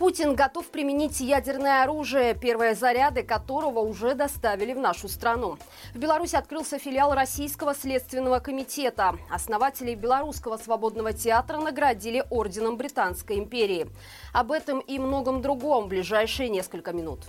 Путин готов применить ядерное оружие, первые заряды которого уже доставили в нашу страну. В Беларуси открылся филиал Российского следственного комитета. Основателей Белорусского свободного театра наградили орденом Британской империи. Об этом и многом другом в ближайшие несколько минут.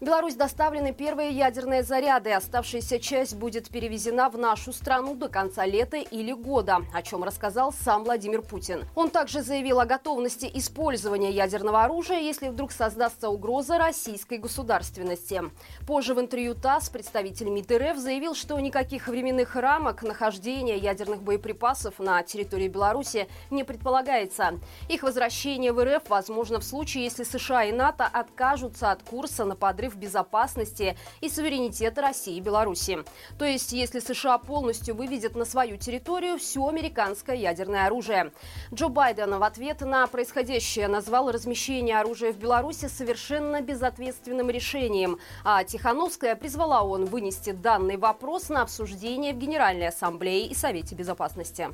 Беларусь доставлены первые ядерные заряды. Оставшаяся часть будет перевезена в нашу страну до конца лета или года, о чем рассказал сам Владимир Путин. Он также заявил о готовности использования ядерного оружия, если вдруг создастся угроза российской государственности. Позже в интервью ТАСС представитель МИД РФ заявил, что никаких временных рамок нахождения ядерных боеприпасов на территории Беларуси не предполагается. Их возвращение в РФ возможно в случае, если США и НАТО откажутся от курса на подрыв в безопасности и суверенитета России и Беларуси. То есть, если США полностью выведет на свою территорию все американское ядерное оружие. Джо Байден в ответ на происходящее назвал размещение оружия в Беларуси совершенно безответственным решением, а Тихановская призвала он вынести данный вопрос на обсуждение в Генеральной Ассамблее и Совете Безопасности.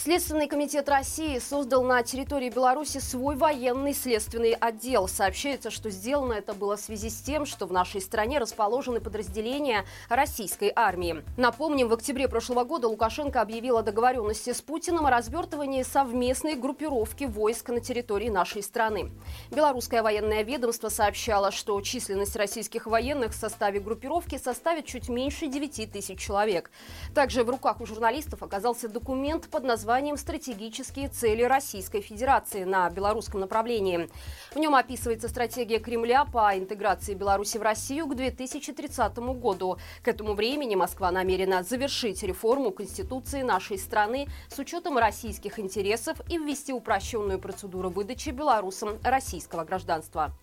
Следственный комитет России создал на территории Беларуси свой военный следственный отдел. Сообщается, что сделано это было в связи с тем, что в нашей стране расположены подразделения российской армии. Напомним, в октябре прошлого года Лукашенко объявил о договоренности с Путиным о развертывании совместной группировки войск на территории нашей страны. Белорусское военное ведомство сообщало, что численность российских военных в составе группировки составит чуть меньше 9 тысяч человек. Также в руках у журналистов оказался документ под названием названием «Стратегические цели Российской Федерации» на белорусском направлении. В нем описывается стратегия Кремля по интеграции Беларуси в Россию к 2030 году. К этому времени Москва намерена завершить реформу Конституции нашей страны с учетом российских интересов и ввести упрощенную процедуру выдачи белорусам российского гражданства.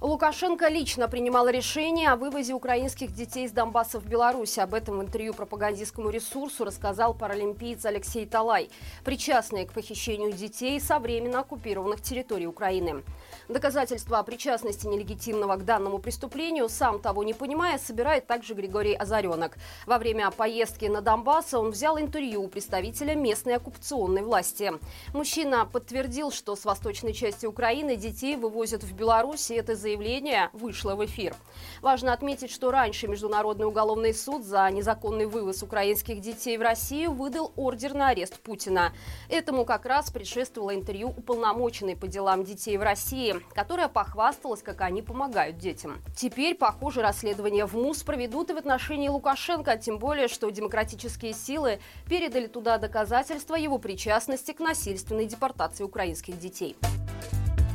Лукашенко лично принимал решение о вывозе украинских детей из Донбасса в Беларусь. Об этом в интервью пропагандистскому ресурсу рассказал паралимпиец Алексей Талай, причастный к похищению детей со временно оккупированных территорий Украины. Доказательства о причастности нелегитимного к данному преступлению, сам того не понимая, собирает также Григорий Озаренок. Во время поездки на Донбасс он взял интервью у представителя местной оккупационной власти. Мужчина подтвердил, что с восточной части Украины детей вывозят в Беларусь, и это за заявление вышло в эфир. Важно отметить, что раньше Международный уголовный суд за незаконный вывоз украинских детей в Россию выдал ордер на арест Путина. Этому как раз предшествовало интервью уполномоченной по делам детей в России, которая похвасталась, как они помогают детям. Теперь, похоже, расследование в МУС проведут и в отношении Лукашенко, тем более, что демократические силы передали туда доказательства его причастности к насильственной депортации украинских детей.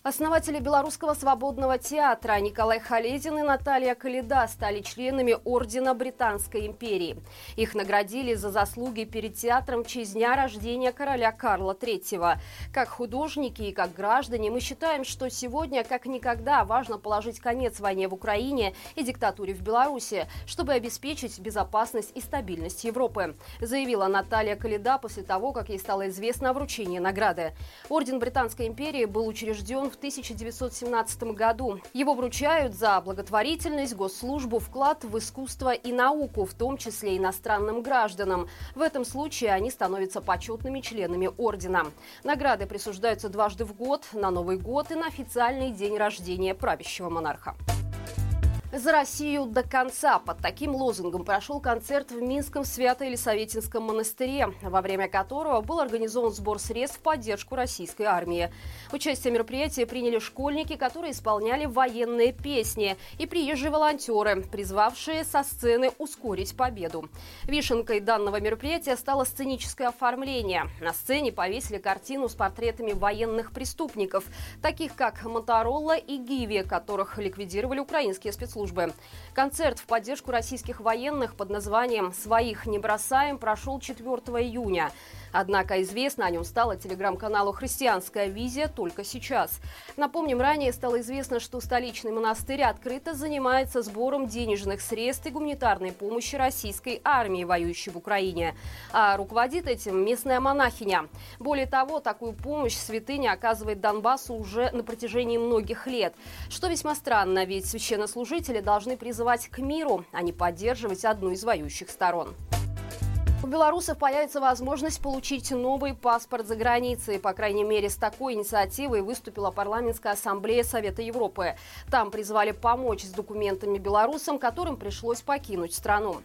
Основатели Белорусского свободного театра Николай Халезин и Наталья Калида стали членами Ордена Британской империи. Их наградили за заслуги перед театром в честь дня рождения короля Карла III. Как художники и как граждане мы считаем, что сегодня, как никогда, важно положить конец войне в Украине и диктатуре в Беларуси, чтобы обеспечить безопасность и стабильность Европы, заявила Наталья Калида после того, как ей стало известно о вручении награды. Орден Британской империи был учрежден в в 1917 году. Его вручают за благотворительность, госслужбу, вклад в искусство и науку, в том числе иностранным гражданам. В этом случае они становятся почетными членами ордена. Награды присуждаются дважды в год, на Новый год и на официальный день рождения правящего монарха. За Россию до конца. Под таким лозунгом прошел концерт в Минском Свято-Елисаветинском монастыре, во время которого был организован сбор средств в поддержку российской армии. Участие в мероприятии приняли школьники, которые исполняли военные песни, и приезжие волонтеры, призвавшие со сцены ускорить победу. Вишенкой данного мероприятия стало сценическое оформление. На сцене повесили картину с портретами военных преступников, таких как Моторолла и Гиви, которых ликвидировали украинские спецслужбы службы. Концерт в поддержку российских военных под названием «Своих не бросаем» прошел 4 июня. Однако известно о нем стало телеграм-каналу «Христианская визия» только сейчас. Напомним, ранее стало известно, что столичный монастырь открыто занимается сбором денежных средств и гуманитарной помощи российской армии, воюющей в Украине. А руководит этим местная монахиня. Более того, такую помощь святыня оказывает Донбассу уже на протяжении многих лет. Что весьма странно, ведь священнослужители должны призывать к миру, а не поддерживать одну из воюющих сторон. У белорусов появится возможность получить новый паспорт за границей. По крайней мере, с такой инициативой выступила парламентская ассамблея Совета Европы. Там призвали помочь с документами белорусам, которым пришлось покинуть страну.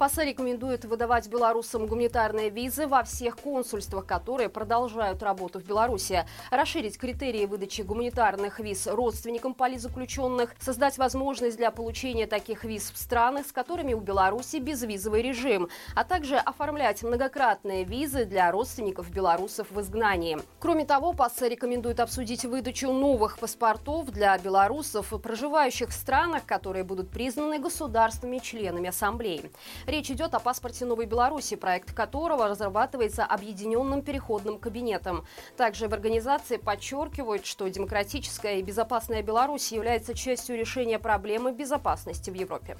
ПАСЕ рекомендует выдавать белорусам гуманитарные визы во всех консульствах, которые продолжают работу в Беларуси, расширить критерии выдачи гуманитарных виз родственникам политзаключенных, создать возможность для получения таких виз в странах, с которыми у Беларуси безвизовый режим, а также оформлять многократные визы для родственников белорусов в изгнании. Кроме того, ПАСЕ рекомендует обсудить выдачу новых паспортов для белорусов, проживающих в странах, которые будут признаны государствами-членами Ассамблеи. Речь идет о паспорте Новой Беларуси, проект которого разрабатывается объединенным переходным кабинетом. Также в организации подчеркивают, что демократическая и безопасная Беларусь является частью решения проблемы безопасности в Европе.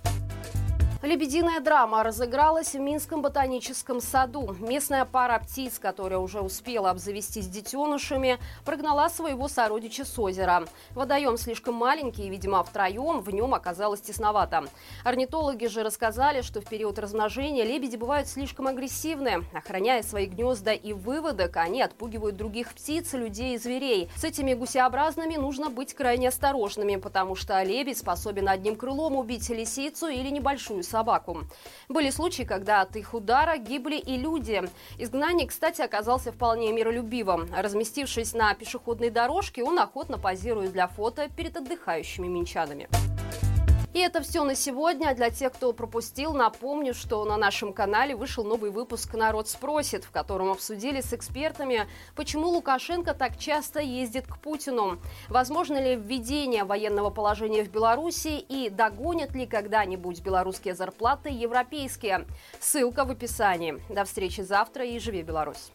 Лебединая драма разыгралась в Минском ботаническом саду. Местная пара птиц, которая уже успела обзавестись детенышами, прогнала своего сородича с озера. Водоем слишком маленький, и, видимо, втроем в нем оказалось тесновато. Орнитологи же рассказали, что в период размножения лебеди бывают слишком агрессивны. Охраняя свои гнезда и выводок, они отпугивают других птиц, людей и зверей. С этими гусеобразными нужно быть крайне осторожными, потому что лебедь способен одним крылом убить лисицу или небольшую собаку. Были случаи, когда от их удара гибли и люди. Изгнанник, кстати, оказался вполне миролюбивым. Разместившись на пешеходной дорожке, он охотно позирует для фото перед отдыхающими минчанами. И это все на сегодня. Для тех, кто пропустил, напомню, что на нашем канале вышел новый выпуск «Народ спросит», в котором обсудили с экспертами, почему Лукашенко так часто ездит к Путину. Возможно ли введение военного положения в Беларуси и догонят ли когда-нибудь белорусские зарплаты европейские? Ссылка в описании. До встречи завтра и живи Беларусь!